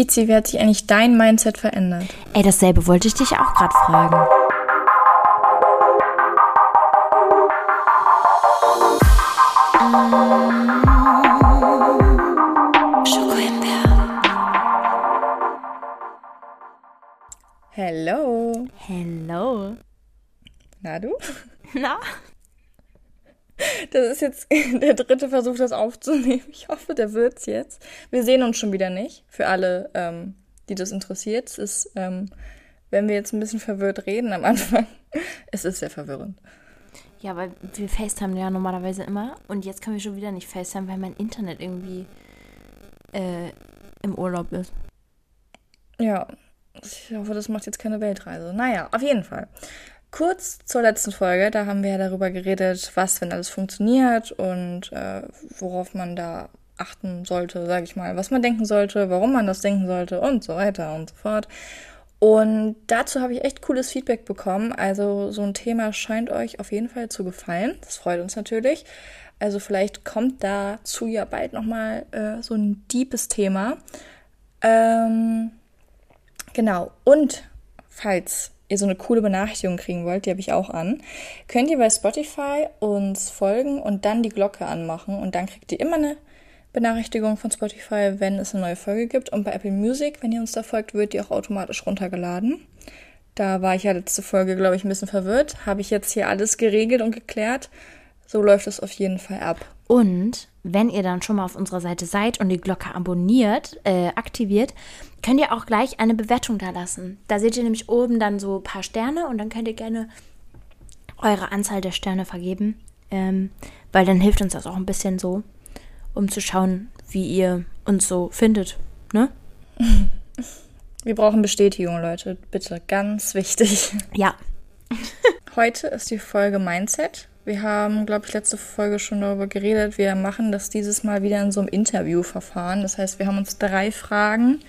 Tizi, wie hat sich eigentlich dein Mindset verändert? Ey, dasselbe wollte ich dich auch gerade fragen. Hello. Hello. Na du? Na? Das ist jetzt der dritte Versuch, das aufzunehmen. Ich hoffe, der wird's jetzt. Wir sehen uns schon wieder nicht. Für alle, ähm, die das interessiert. Es ist, ähm, wenn wir jetzt ein bisschen verwirrt reden am Anfang, es ist sehr verwirrend. Ja, weil wir FaceTime ja normalerweise immer. Und jetzt können wir schon wieder nicht FaceTime, weil mein Internet irgendwie äh, im Urlaub ist. Ja, ich hoffe, das macht jetzt keine Weltreise. Naja, auf jeden Fall. Kurz zur letzten Folge, da haben wir ja darüber geredet, was, wenn alles funktioniert und äh, worauf man da achten sollte, sage ich mal, was man denken sollte, warum man das denken sollte und so weiter und so fort. Und dazu habe ich echt cooles Feedback bekommen. Also so ein Thema scheint euch auf jeden Fall zu gefallen. Das freut uns natürlich. Also vielleicht kommt dazu ja bald nochmal äh, so ein deepes Thema. Ähm, genau. Und falls ihr so eine coole Benachrichtigung kriegen wollt, die habe ich auch an, könnt ihr bei Spotify uns folgen und dann die Glocke anmachen und dann kriegt ihr immer eine Benachrichtigung von Spotify, wenn es eine neue Folge gibt. Und bei Apple Music, wenn ihr uns da folgt, wird die auch automatisch runtergeladen. Da war ich ja letzte Folge, glaube ich, ein bisschen verwirrt. Habe ich jetzt hier alles geregelt und geklärt. So läuft es auf jeden Fall ab. Und wenn ihr dann schon mal auf unserer Seite seid und die Glocke abonniert, äh, aktiviert, könnt ihr auch gleich eine Bewertung da lassen. Da seht ihr nämlich oben dann so ein paar Sterne und dann könnt ihr gerne eure Anzahl der Sterne vergeben. Ähm, weil dann hilft uns das auch ein bisschen so, um zu schauen, wie ihr uns so findet. Ne? Wir brauchen Bestätigung, Leute. Bitte, ganz wichtig. Ja. Heute ist die Folge Mindset. Wir haben, glaube ich, letzte Folge schon darüber geredet. Wir machen das dieses Mal wieder in so einem Interviewverfahren. Das heißt, wir haben uns drei Fragen.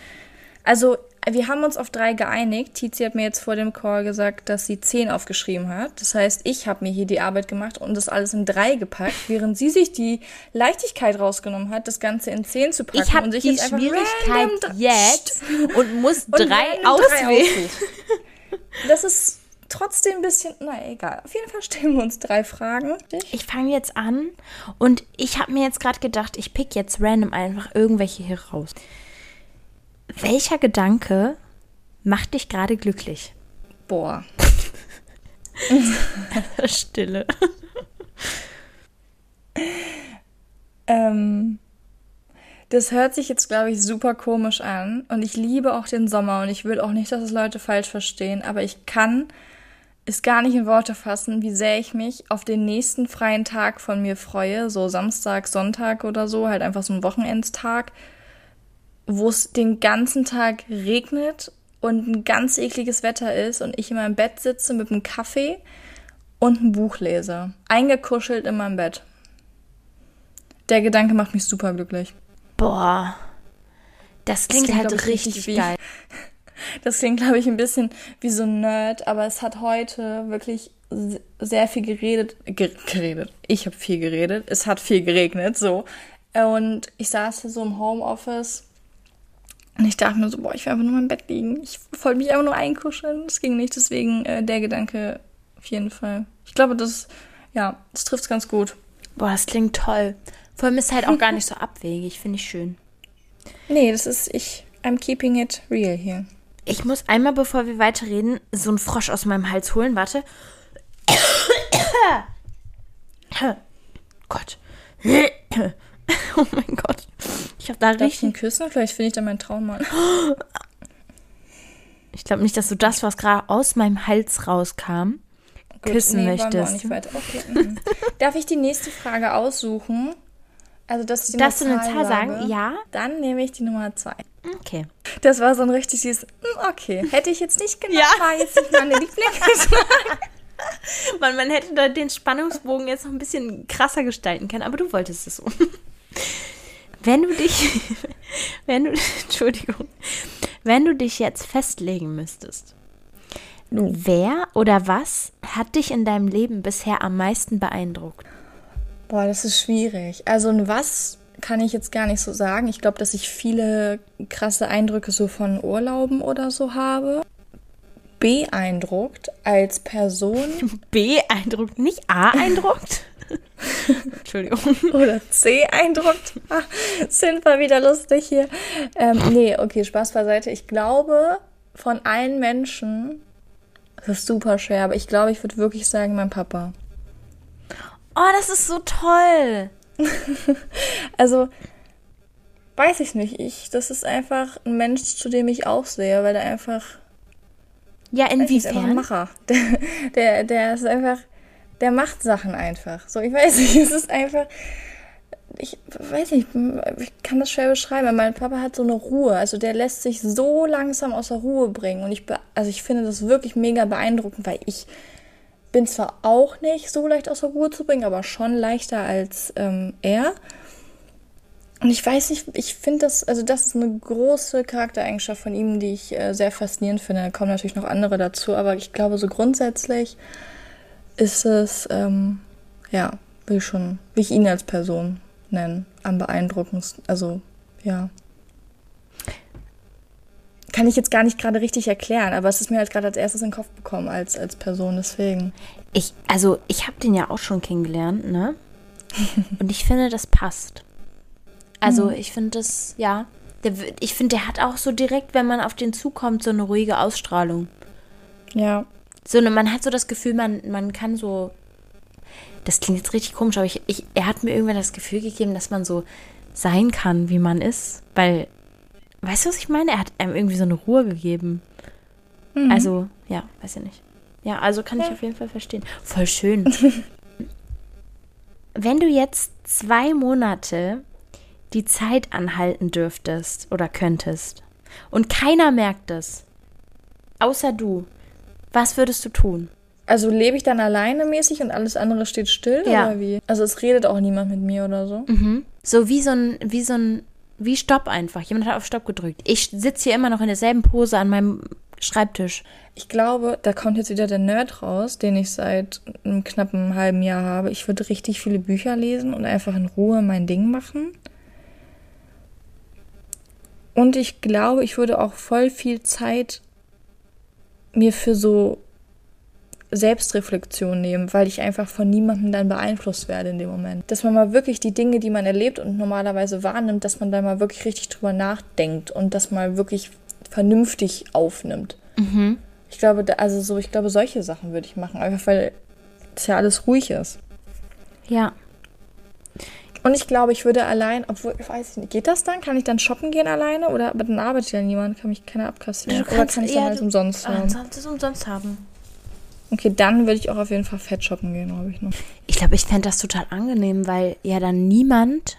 Also, wir haben uns auf drei geeinigt. Tizi hat mir jetzt vor dem Call gesagt, dass sie zehn aufgeschrieben hat. Das heißt, ich habe mir hier die Arbeit gemacht und das alles in drei gepackt, während sie sich die Leichtigkeit rausgenommen hat, das Ganze in zehn zu packen. Ich habe die jetzt Schwierigkeit jetzt und muss und drei auswählen. Das ist trotzdem ein bisschen, na egal. Auf jeden Fall stellen wir uns drei Fragen. Ich fange jetzt an und ich habe mir jetzt gerade gedacht, ich pick jetzt random einfach irgendwelche hier raus. Welcher Gedanke macht dich gerade glücklich? Boah. Stille. Ähm, das hört sich jetzt, glaube ich, super komisch an. Und ich liebe auch den Sommer und ich will auch nicht, dass es Leute falsch verstehen. Aber ich kann es gar nicht in Worte fassen, wie sehr ich mich auf den nächsten freien Tag von mir freue. So Samstag, Sonntag oder so, halt einfach so ein Wochenendstag, wo es den ganzen Tag regnet und ein ganz ekliges Wetter ist und ich in meinem Bett sitze mit einem Kaffee und ein Buch lese. Eingekuschelt in meinem Bett. Der Gedanke macht mich super glücklich. Boah. Das klingt, klingt, halt ich, richtig, wie- geil. Das klingt, glaube ich, ein bisschen wie so ein Nerd, aber es hat heute wirklich sehr viel geredet. Ge geredet. Ich habe viel geredet. Es hat viel geregnet, so. Und ich saß hier so im Homeoffice und ich dachte mir so, boah, ich will einfach nur meinem Bett liegen. Ich wollte mich einfach nur einkuscheln. Das ging nicht, deswegen äh, der Gedanke auf jeden Fall. Ich glaube, das, ja, das trifft ganz gut. Boah, das klingt toll. Vor allem ist halt auch gar nicht so abwegig, finde ich schön. Nee, das ist ich. I'm keeping it real hier. Ich muss einmal, bevor wir weiterreden, so einen Frosch aus meinem Hals holen. Warte. Gott. Oh mein Gott. Ich habe da Darf ich ihn richtig. küssen? Vielleicht finde ich dann meinen Traummann. Ich glaube nicht, dass du das, was gerade aus meinem Hals rauskam, Gut, küssen nee, wollen wir auch möchtest. Okay. mhm. Darf ich die nächste Frage aussuchen? Also, dass ich dir Darfst du eine Zahl Zahl sagen? sage? Ja? Dann nehme ich die Nummer zwei. Okay. Das war so ein richtig süßes, mm, okay. Hätte ich jetzt nicht genau, Ja. war jetzt nicht meine Lieblingsfrage. Man, man hätte da den Spannungsbogen jetzt noch ein bisschen krasser gestalten können, aber du wolltest es so. Wenn du dich, wenn du, Entschuldigung, wenn du dich jetzt festlegen müsstest, wer oder was hat dich in deinem Leben bisher am meisten beeindruckt? Boah, das ist schwierig. Also, ein was kann ich jetzt gar nicht so sagen. Ich glaube, dass ich viele krasse Eindrücke so von Urlauben oder so habe. Beeindruckt als Person. Beeindruckt, nicht A-eindruckt? Entschuldigung. Oder C-eindruckt. Ah, sind wir wieder lustig hier. Ähm, nee, okay, Spaß beiseite. Ich glaube, von allen Menschen, das ist super schwer, aber ich glaube, ich würde wirklich sagen, mein Papa. Oh, das ist so toll. also, weiß ich nicht. Ich, das ist einfach ein Mensch, zu dem ich auch sehe, weil er einfach. Ja, inwiefern? Der, der, der ist einfach. Der macht Sachen einfach. So, ich weiß nicht, es ist einfach. Ich weiß nicht, ich kann das schwer beschreiben. Mein Papa hat so eine Ruhe. Also der lässt sich so langsam aus der Ruhe bringen. Und ich, also ich finde das wirklich mega beeindruckend, weil ich bin zwar auch nicht so leicht aus der Ruhe zu bringen, aber schon leichter als ähm, er. Und ich weiß nicht, ich finde das, also das ist eine große Charaktereigenschaft von ihm, die ich äh, sehr faszinierend finde. Da kommen natürlich noch andere dazu, aber ich glaube, so grundsätzlich ist es, ähm, ja, will ich schon, will ich ihn als Person nennen, am beeindruckendsten. Also, ja kann ich jetzt gar nicht gerade richtig erklären, aber es ist mir halt gerade als erstes in den Kopf bekommen als, als Person, deswegen. Ich, also ich habe den ja auch schon kennengelernt, ne? Und ich finde, das passt. Also mhm. ich finde das, ja, der, ich finde, der hat auch so direkt, wenn man auf den zukommt, so eine ruhige Ausstrahlung. Ja. So eine, man hat so das Gefühl, man, man kann so, das klingt jetzt richtig komisch, aber ich, ich, er hat mir irgendwann das Gefühl gegeben, dass man so sein kann, wie man ist, weil Weißt du, was ich meine? Er hat einem irgendwie so eine Ruhe gegeben. Mhm. Also, ja, weiß ich nicht. Ja, also kann ja. ich auf jeden Fall verstehen. Voll schön. Wenn du jetzt zwei Monate die Zeit anhalten dürftest oder könntest und keiner merkt es, außer du, was würdest du tun? Also lebe ich dann alleine mäßig und alles andere steht still ja. oder wie? Also es redet auch niemand mit mir oder so? Mhm. So wie so ein, wie so ein wie Stopp einfach. Jemand hat auf Stopp gedrückt. Ich sitze hier immer noch in derselben Pose an meinem Schreibtisch. Ich glaube, da kommt jetzt wieder der Nerd raus, den ich seit einem knappen halben Jahr habe. Ich würde richtig viele Bücher lesen und einfach in Ruhe mein Ding machen. Und ich glaube, ich würde auch voll viel Zeit mir für so Selbstreflexion nehmen, weil ich einfach von niemandem dann beeinflusst werde in dem Moment. Dass man mal wirklich die Dinge, die man erlebt und normalerweise wahrnimmt, dass man da mal wirklich richtig drüber nachdenkt und das mal wirklich vernünftig aufnimmt. Mhm. Ich glaube, also so, ich glaube, solche Sachen würde ich machen, einfach weil es ja alles ruhig ist. Ja. Und ich glaube, ich würde allein, obwohl, ich weiß nicht, geht das dann? Kann ich dann shoppen gehen alleine? Oder aber dann arbeitet ja niemand, kann mich keiner abkassieren. Oder kann ich dann alles umsonst haben? Ansonsten umsonst haben. Okay, dann würde ich auch auf jeden Fall fett shoppen gehen, glaube ich noch. Ich glaube, ich fände das total angenehm, weil ja dann niemand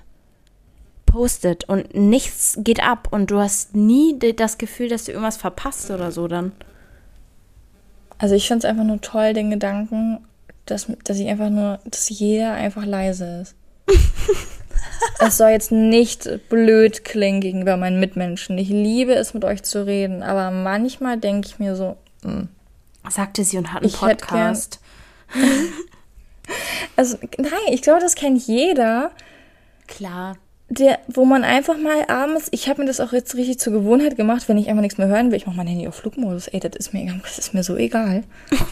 postet und nichts geht ab und du hast nie das Gefühl, dass du irgendwas verpasst oder so dann. Also ich finde es einfach nur toll, den Gedanken, dass, dass ich einfach nur, dass jeder einfach leise ist. es soll jetzt nicht blöd klingen gegenüber meinen Mitmenschen. Ich liebe es, mit euch zu reden, aber manchmal denke ich mir so, mh, hm, Sagte sie und hat einen ich Podcast. also, nein, ich glaube, das kennt jeder. Klar. Der, wo man einfach mal abends, ich habe mir das auch jetzt richtig zur Gewohnheit gemacht, wenn ich einfach nichts mehr hören will, ich mache mein Handy auf Flugmodus. Ey, das ist mir, das ist mir so egal.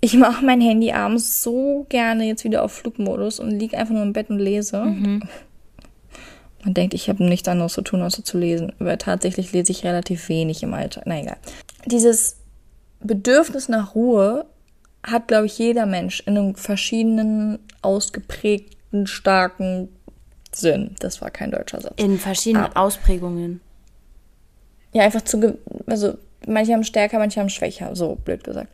ich mache mein Handy abends so gerne jetzt wieder auf Flugmodus und liege einfach nur im Bett und lese. Mhm. Man denkt, ich habe nichts anderes zu tun, außer zu lesen. Aber tatsächlich lese ich relativ wenig im Alltag. Na egal. Dieses Bedürfnis nach Ruhe hat, glaube ich, jeder Mensch in einem verschiedenen, ausgeprägten, starken Sinn. Das war kein deutscher Satz. In verschiedenen Aber, Ausprägungen. Ja, einfach zu, also manche haben stärker, manche haben schwächer, so blöd gesagt.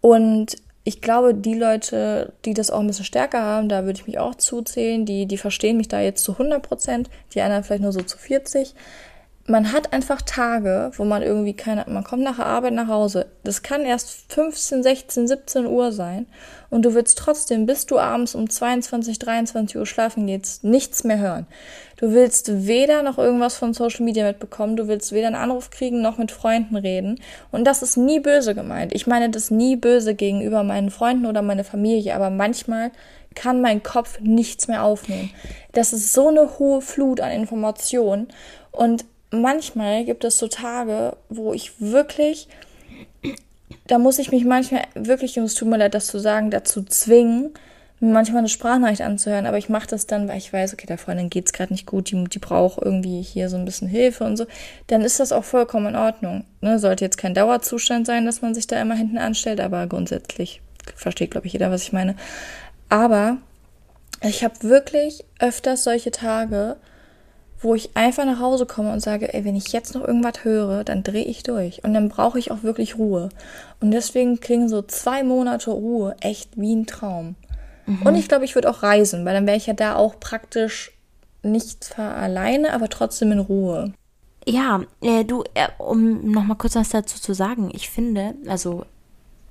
Und ich glaube, die Leute, die das auch ein bisschen stärker haben, da würde ich mich auch zuzählen, die, die verstehen mich da jetzt zu 100 Prozent, die anderen vielleicht nur so zu 40. man hat einfach Tage, wo man irgendwie keine, man kommt nach der Arbeit nach Hause. Das kann erst 15, 16, 17 Uhr sein. Und du willst trotzdem, bis du abends um 22, 23 Uhr schlafen gehst, nichts mehr hören. Du willst weder noch irgendwas von Social Media mitbekommen, du willst weder einen Anruf kriegen noch mit Freunden reden. Und das ist nie böse gemeint. Ich meine das nie böse gegenüber meinen Freunden oder meiner Familie, aber manchmal kann mein Kopf nichts mehr aufnehmen. Das ist so eine hohe Flut an Informationen. Und manchmal gibt es so Tage, wo ich wirklich, da muss ich mich manchmal wirklich, und es tut mir leid, das zu sagen, dazu zwingen, manchmal eine Sprachnachricht anzuhören, aber ich mache das dann, weil ich weiß, okay, der Freundin geht's gerade nicht gut, die, die braucht irgendwie hier so ein bisschen Hilfe und so, dann ist das auch vollkommen in Ordnung. Ne? Sollte jetzt kein Dauerzustand sein, dass man sich da immer hinten anstellt, aber grundsätzlich versteht, glaube ich, jeder, was ich meine. Aber ich habe wirklich öfters solche Tage, wo ich einfach nach Hause komme und sage, ey, wenn ich jetzt noch irgendwas höre, dann drehe ich durch. Und dann brauche ich auch wirklich Ruhe. Und deswegen klingen so zwei Monate Ruhe echt wie ein Traum. Mhm. Und ich glaube, ich würde auch reisen, weil dann wäre ich ja da auch praktisch nicht zwar alleine, aber trotzdem in Ruhe. Ja, äh, du, äh, um nochmal kurz was dazu zu sagen, ich finde, also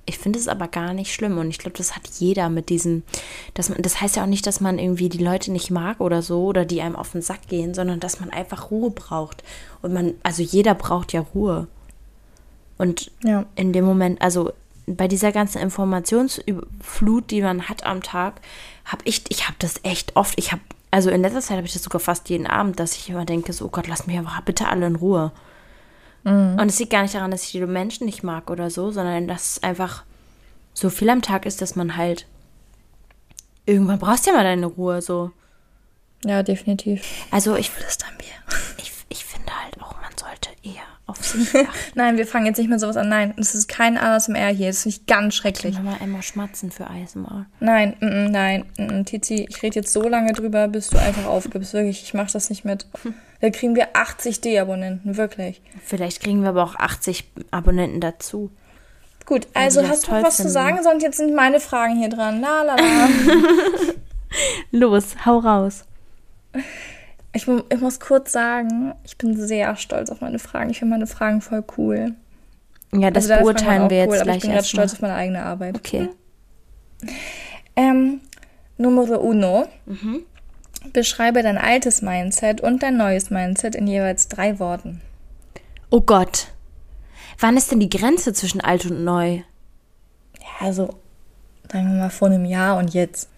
ich finde es aber gar nicht schlimm und ich glaube, das hat jeder mit diesem, dass man, das heißt ja auch nicht, dass man irgendwie die Leute nicht mag oder so oder die einem auf den Sack gehen, sondern dass man einfach Ruhe braucht. Und man, also jeder braucht ja Ruhe. Und ja. in dem Moment, also bei dieser ganzen Informationsflut, die man hat am Tag, habe ich, ich habe das echt oft, ich habe, also in letzter Zeit habe ich das sogar fast jeden Abend, dass ich immer denke, so, oh Gott, lass mich einfach bitte alle in Ruhe. Mhm. Und es liegt gar nicht daran, dass ich die Menschen nicht mag oder so, sondern dass es einfach so viel am Tag ist, dass man halt irgendwann brauchst du ja mal deine Ruhe so. Ja, definitiv. Also ich flüstern wir. Ich, ich finde halt auch, man sollte eher auf sich achten. Nein, wir fangen jetzt nicht mit sowas an. Nein, es ist kein ASMR hier. Das finde ich ganz schrecklich. Ich mal einmal schmatzen für ASMR. Nein, mm, mm, nein, mm, Tizi, ich rede jetzt so lange drüber, bis du einfach aufgibst. Wirklich, ich mache das nicht mit. Da kriegen wir 80 D-Abonnenten, wirklich. Vielleicht kriegen wir aber auch 80 Abonnenten dazu. Gut, also hast du was zu sagen? Sonst jetzt sind meine Fragen hier dran. La la la. Los, hau raus. Ich, ich, muss kurz sagen, ich bin sehr stolz auf meine Fragen. Ich finde meine Fragen voll cool. Ja, das also, beurteilen wir jetzt cool, gleich. ich bin gerade stolz auf meine eigene Arbeit. Okay. Ähm, Numero uno. Mhm. Beschreibe dein altes Mindset und dein neues Mindset in jeweils drei Worten. Oh Gott. Wann ist denn die Grenze zwischen alt und neu? Ja, also, sagen wir mal vor einem Jahr und jetzt.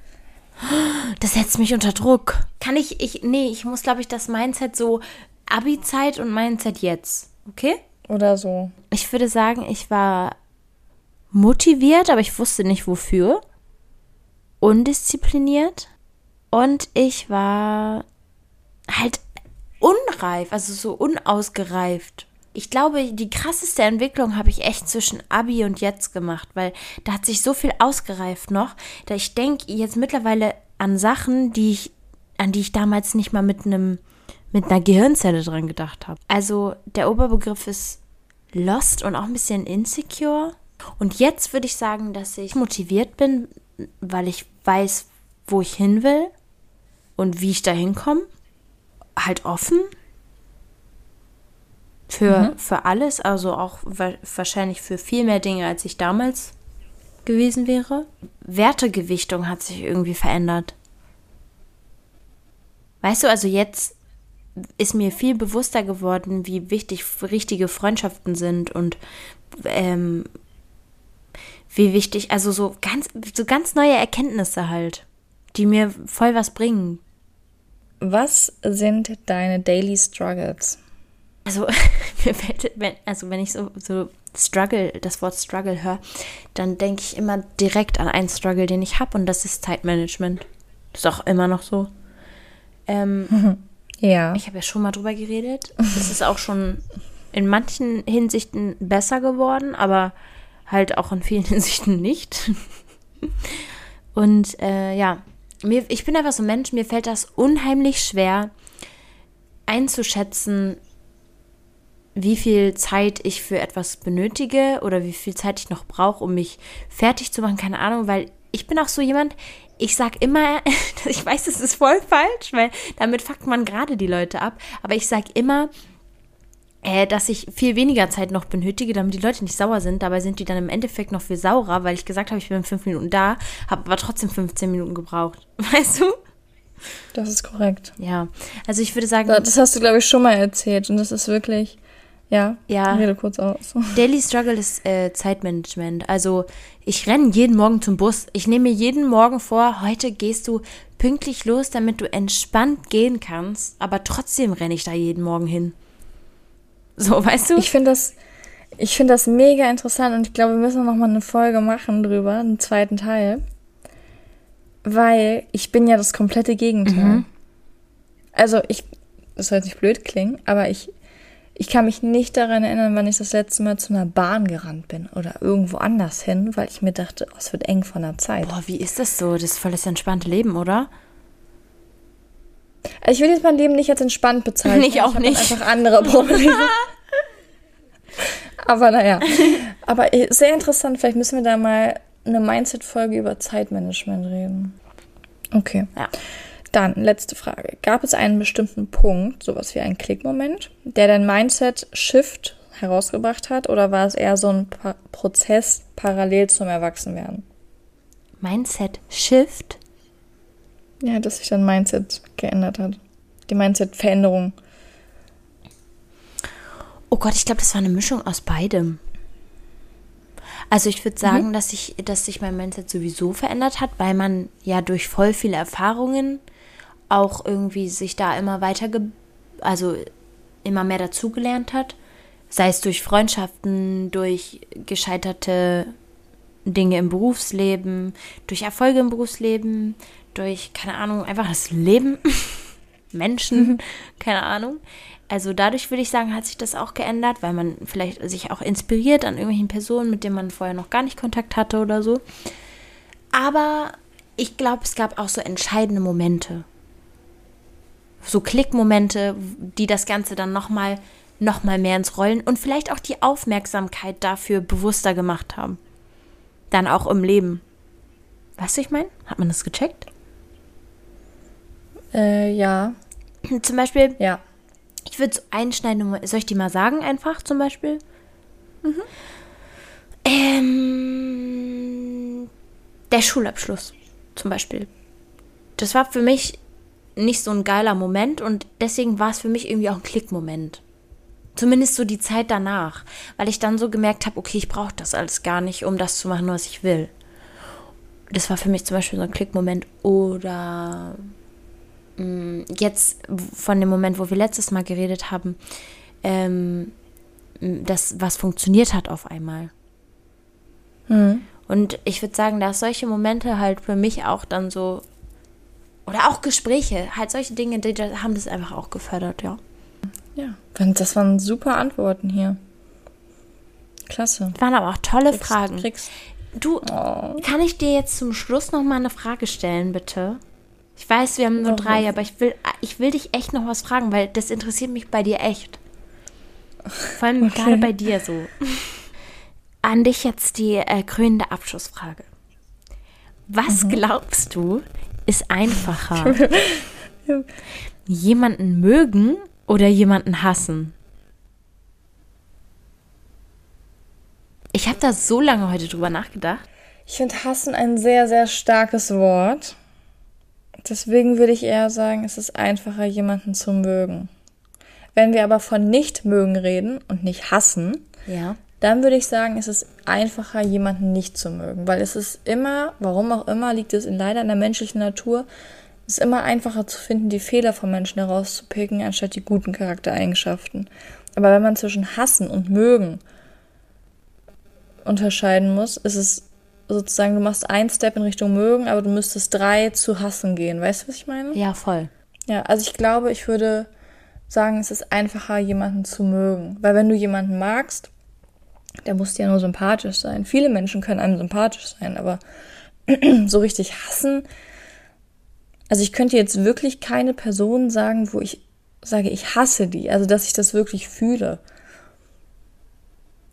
Das setzt mich unter Druck. Kann ich, ich, nee, ich muss, glaube ich, das Mindset so Abi-Zeit und Mindset jetzt. Okay? Oder so. Ich würde sagen, ich war motiviert, aber ich wusste nicht wofür. Undiszipliniert. Und ich war halt unreif, also so unausgereift. Ich glaube, die krasseste Entwicklung habe ich echt zwischen Abi und jetzt gemacht, weil da hat sich so viel ausgereift noch, da ich denke jetzt mittlerweile an Sachen, die ich, an die ich damals nicht mal mit einem, mit einer Gehirnzelle dran gedacht habe. Also der Oberbegriff ist lost und auch ein bisschen insecure. Und jetzt würde ich sagen, dass ich motiviert bin, weil ich weiß, wo ich hin will und wie ich da hinkomme. Halt offen für, mhm. für alles, also auch wahrscheinlich für viel mehr Dinge, als ich damals gewesen wäre. Wertegewichtung hat sich irgendwie verändert. Weißt du, also jetzt ist mir viel bewusster geworden, wie wichtig richtige Freundschaften sind und ähm, wie wichtig, also so ganz, so ganz neue Erkenntnisse halt, die mir voll was bringen. Was sind deine Daily Struggles? Also, mir fällt, wenn, also wenn ich so, so Struggle, das Wort Struggle höre, dann denke ich immer direkt an einen Struggle, den ich habe und das ist Zeitmanagement. Ist auch immer noch so. Ähm, ja. Ich habe ja schon mal drüber geredet. Es ist auch schon in manchen Hinsichten besser geworden, aber halt auch in vielen Hinsichten nicht. Und äh, ja, mir, ich bin einfach so ein Mensch, mir fällt das unheimlich schwer einzuschätzen, wie viel Zeit ich für etwas benötige oder wie viel Zeit ich noch brauche, um mich fertig zu machen, keine Ahnung, weil ich bin auch so jemand, ich sag immer, ich weiß, das ist voll falsch, weil damit fuckt man gerade die Leute ab, aber ich sag immer, hä, dass ich viel weniger Zeit noch benötige, damit die Leute nicht sauer sind. Dabei sind die dann im Endeffekt noch viel saurer, weil ich gesagt habe, ich bin in fünf Minuten da, habe aber trotzdem 15 Minuten gebraucht. Weißt du? Das ist korrekt. Ja, also ich würde sagen. Das hast du, glaube ich, schon mal erzählt und das ist wirklich. Ja, ja. rede kurz aus. Daily Struggle ist äh, Zeitmanagement. Also ich renne jeden Morgen zum Bus. Ich nehme mir jeden Morgen vor, heute gehst du pünktlich los, damit du entspannt gehen kannst. Aber trotzdem renne ich da jeden Morgen hin. So, weißt du? Ich finde das, ich finde das mega interessant und ich glaube, wir müssen noch mal eine Folge machen drüber, einen zweiten Teil. Weil ich bin ja das komplette Gegenteil. Mhm. Also ich, das soll jetzt nicht blöd klingen, aber ich ich kann mich nicht daran erinnern, wann ich das letzte Mal zu einer Bahn gerannt bin oder irgendwo anders hin, weil ich mir dachte, oh, es wird eng von der Zeit. Boah, wie ist das so? Das ist voll das entspannte Leben, oder? Also ich will jetzt mein Leben nicht als entspannt bezeichnen. Ich auch nicht. einfach andere Probleme. Aber naja. Aber sehr interessant, vielleicht müssen wir da mal eine Mindset-Folge über Zeitmanagement reden. Okay. Ja. Dann, letzte Frage. Gab es einen bestimmten Punkt, sowas wie einen Klickmoment, der dein Mindset-Shift herausgebracht hat oder war es eher so ein pa Prozess parallel zum Erwachsenwerden? Mindset-Shift? Ja, dass sich dein Mindset geändert hat. Die Mindset-Veränderung. Oh Gott, ich glaube, das war eine Mischung aus beidem. Also ich würde sagen, mhm. dass, ich, dass sich mein Mindset sowieso verändert hat, weil man ja durch voll viele Erfahrungen auch irgendwie sich da immer weiter, also immer mehr dazugelernt hat. Sei es durch Freundschaften, durch gescheiterte Dinge im Berufsleben, durch Erfolge im Berufsleben, durch, keine Ahnung, einfach das Leben, Menschen, keine Ahnung. Also dadurch würde ich sagen, hat sich das auch geändert, weil man vielleicht sich auch inspiriert an irgendwelchen Personen, mit denen man vorher noch gar nicht Kontakt hatte oder so. Aber ich glaube, es gab auch so entscheidende Momente. So Klickmomente, die das Ganze dann nochmal noch mal mehr ins Rollen und vielleicht auch die Aufmerksamkeit dafür bewusster gemacht haben. Dann auch im Leben. Weißt du, ich meine? Hat man das gecheckt? Äh, ja. Zum Beispiel, Ja. ich würde so einschneiden, soll ich die mal sagen einfach zum Beispiel? Ähm, der Schulabschluss zum Beispiel. Das war für mich nicht so ein geiler Moment und deswegen war es für mich irgendwie auch ein Klickmoment. Zumindest so die Zeit danach, weil ich dann so gemerkt habe, okay, ich brauche das alles gar nicht, um das zu machen, was ich will. Das war für mich zum Beispiel so ein Klickmoment. Oder mh, jetzt von dem Moment, wo wir letztes Mal geredet haben, ähm, das, was funktioniert hat auf einmal. Hm. Und ich würde sagen, dass solche Momente halt für mich auch dann so, oder auch Gespräche, halt solche Dinge, die haben das einfach auch gefördert, ja. Ja. Das waren super Antworten hier. Klasse. Waren aber auch tolle Kriegst- Fragen. Kriegst, Du, oh. kann ich dir jetzt zum Schluss noch mal eine Frage stellen, bitte? Ich weiß, wir haben nur Warum? drei, aber ich will, ich will dich echt noch was fragen, weil das interessiert mich bei dir echt. Vor allem Okay. gerade bei dir so. An dich jetzt die äh, krönende Abschlussfrage. Mhm. Was glaubst du, ist einfacher? jemanden mögen oder jemanden hassen? Ich habe da so lange heute drüber nachgedacht. Ich finde hassen ein sehr, sehr starkes Wort. Deswegen würde ich eher sagen, es ist einfacher, jemanden zu mögen. Wenn wir aber von nicht mögen reden und nicht hassen, Ja. Dann würde ich sagen, es ist einfacher, jemanden nicht zu mögen. Weil es ist immer, warum auch immer, liegt es in, leider in der menschlichen Natur, es ist immer einfacher zu finden, die Fehler von Menschen herauszupicken, anstatt die guten Charaktereigenschaften. Aber wenn man zwischen hassen und mögen unterscheiden muss, ist es sozusagen, du machst einen Step in Richtung mögen, aber du müsstest drei zu hassen gehen. Weißt du, was ich meine? Ja, voll. Ja, also ich glaube, ich würde sagen, es ist einfacher, jemanden zu mögen. Weil wenn du jemanden magst, der muss ja nur sympathisch sein. Viele Menschen können einem sympathisch sein, aber so richtig hassen. Also ich könnte jetzt wirklich keine Person sagen, wo ich sage, ich hasse die. Also dass ich das wirklich fühle.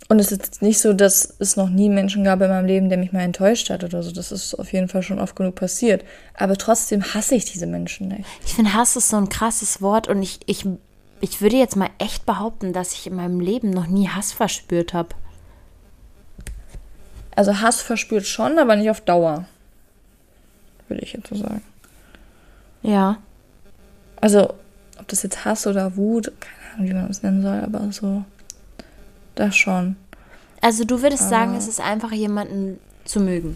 Und es ist nicht so, dass es noch nie Menschen gab in meinem Leben, der mich mal enttäuscht hat oder so. Das ist auf jeden Fall schon oft genug passiert. Aber trotzdem hasse ich diese Menschen nicht. Ich finde, Hass ist so ein krasses Wort und ich, ich ich würde jetzt mal echt behaupten, dass ich in meinem Leben noch nie Hass verspürt habe. Also Hass verspürt schon, aber nicht auf Dauer. Würde ich jetzt so sagen. Ja. Also, ob das jetzt Hass oder Wut, keine Ahnung, wie man das nennen soll, aber so. Das schon. Also du würdest sagen, es ist einfach jemanden zu mögen.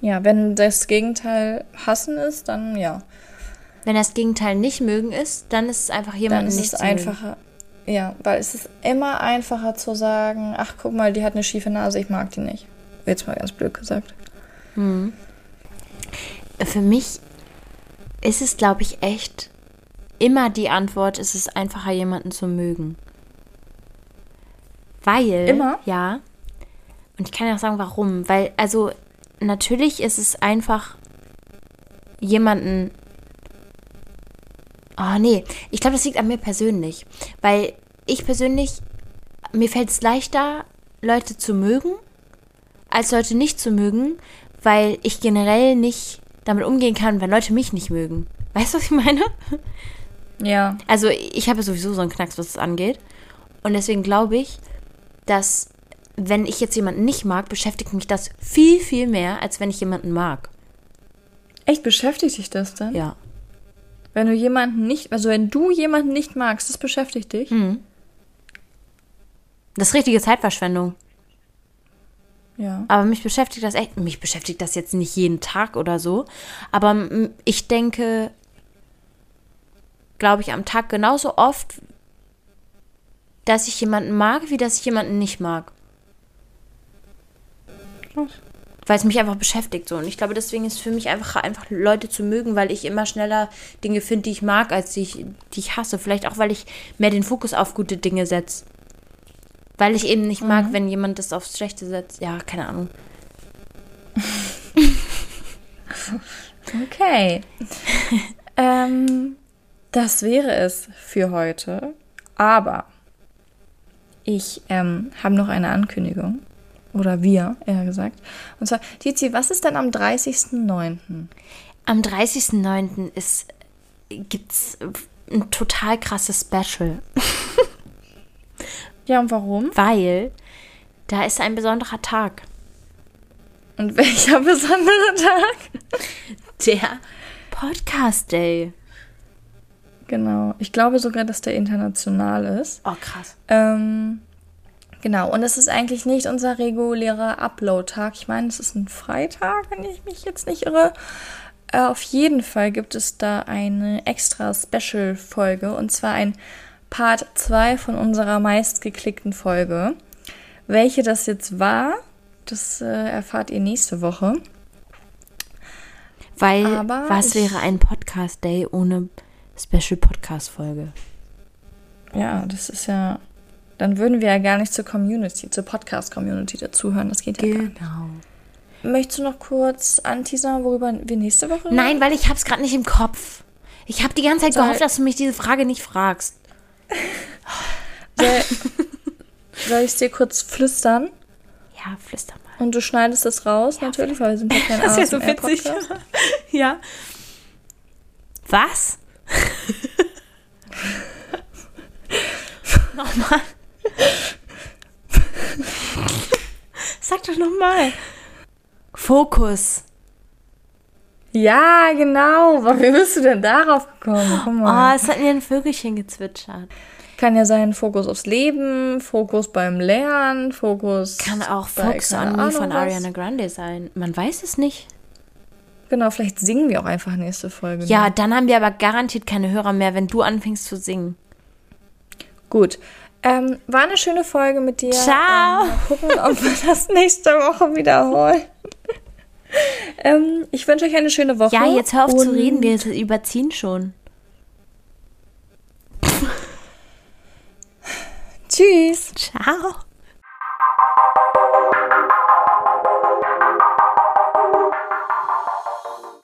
Ja, wenn das Gegenteil hassen ist, dann ja. Wenn das Gegenteil nicht mögen ist, dann ist es einfach Dann jemanden ist nicht es zu mögen. Ja, weil es ist immer einfacher zu sagen, ach guck mal, die hat eine schiefe Nase, ich mag die nicht. Jetzt mal ganz blöd gesagt. Für mich ist es, glaube ich, echt immer die Antwort, es ist einfacher, jemanden zu mögen. Weil. Immer? Ja. Und ich kann ja auch sagen, warum. Weil, also, natürlich ist es einfach jemanden. Oh, nee. Ich glaube, das liegt an mir persönlich. Weil ich persönlich, mir fällt es leichter, Leute zu mögen, als Leute nicht zu mögen, weil ich generell nicht damit umgehen kann, wenn Leute mich nicht mögen. Weißt du, was ich meine? Ja. Also ich habe sowieso so einen Knacks, was das angeht. Und deswegen glaube ich, dass wenn ich jetzt jemanden nicht mag, beschäftigt mich das viel, viel mehr, als wenn ich jemanden mag. Echt beschäftigt dich das denn? Ja. Wenn du jemanden nicht, also wenn du jemanden nicht magst, das beschäftigt dich? Das ist richtige Zeitverschwendung. Ja. Aber mich beschäftigt das echt. Mich beschäftigt das jetzt nicht jeden Tag oder so. Aber ich denke, glaube ich, am Tag genauso oft, dass ich jemanden mag, wie dass ich jemanden nicht mag. Krass. Weil es mich einfach beschäftigt so. Und ich glaube, deswegen ist es für mich einfach, einfach Leute zu mögen, weil ich immer schneller Dinge finde, die ich mag, als die ich, die ich hasse. Vielleicht auch, weil ich mehr den Fokus auf gute Dinge setze. Weil ich eben nicht mag, wenn jemand das aufs Schlechte setzt. Ja, keine Ahnung. Okay. ähm, das wäre es für heute. Aber ich ähm, habe noch eine Ankündigung. Oder wir, eher gesagt. Und zwar, Tizi, was ist denn am 30.09.? Am 30.09. ist gibt's ein total krasses Special, Ja, und warum? weil da ist ein besonderer Tag. Und welcher besondere Tag? Der Podcast Day. Genau. Ich glaube sogar, dass der international ist. Oh, krass. Ähm, genau. Und es ist eigentlich nicht unser regulärer Upload-Tag. Ich meine, es ist ein Freitag, wenn ich mich jetzt nicht irre. Äh, auf jeden Fall gibt es da eine extra Special-Folge. Und zwar ein Part 2 von unserer meistgeklickten Folge. Welche das jetzt war, das äh, erfahrt ihr nächste Woche. Weil Aber was wäre ein Podcast Day ohne Special Podcast Folge? Ja, das ist ja. Dann würden wir ja gar nicht zur Community, zur Podcast-Community dazuhören. Das geht ja gar nicht. Genau. Möchtest du noch kurz anteasern, worüber wir nächste Woche reden? Nein, weil ich hab's gerade nicht im Kopf. Ich habe die ganze Zeit Soll- gehofft, dass du mich diese Frage nicht fragst. Soll, soll ich es dir kurz flüstern? Ja, flüster mal. Und du schneidest es raus, natürlich, weil wir sind ja kein ASMR-Podcast. ja. Was? nochmal. Sag doch nochmal. Fokus. Ja, genau. Aber wie bist du denn darauf gekommen? Guck Oh, mal. es hat mir ein Vögelchen gezwitschert. Kann ja sein, Fokus aufs Leben, Fokus beim Lernen, Fokus. Kann auch keine on Me von. Ariana Grande sein. Man weiß es nicht. Genau, vielleicht singen wir auch einfach nächste Folge. Ja, dann haben wir aber garantiert keine Hörer mehr, wenn du anfängst zu singen. Gut. Ähm, war eine schöne Folge mit dir. Ciao. Ähm, mal gucken, ob wir das nächste Woche wiederholen. ähm, ich wünsche euch eine schöne Woche. Ja, jetzt hör auf zu reden, wir überziehen schon. Tschüss. Ciao.